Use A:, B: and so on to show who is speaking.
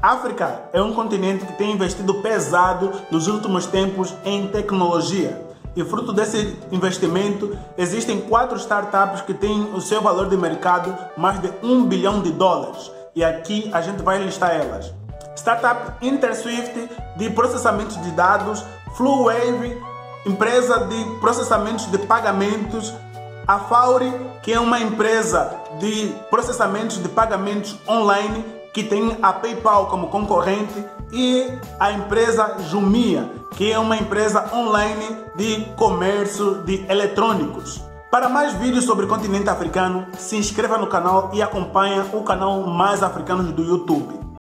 A: África é um continente que tem investido pesado nos últimos tempos em tecnologia. E fruto desse investimento, existem quatro startups que têm o seu valor de mercado mais de um bilhão de dólares. E aqui a gente vai listar elas. Startup InterSwift de processamento de dados, FluWave, empresa de processamento de pagamentos, a Fauri, que é uma empresa de processamento de pagamentos online que tem a PayPal como concorrente, e a empresa Jumia, que é uma empresa online de comércio de eletrônicos. Para mais vídeos sobre o continente africano, se inscreva no canal e acompanhe o canal Mais Africanos do YouTube.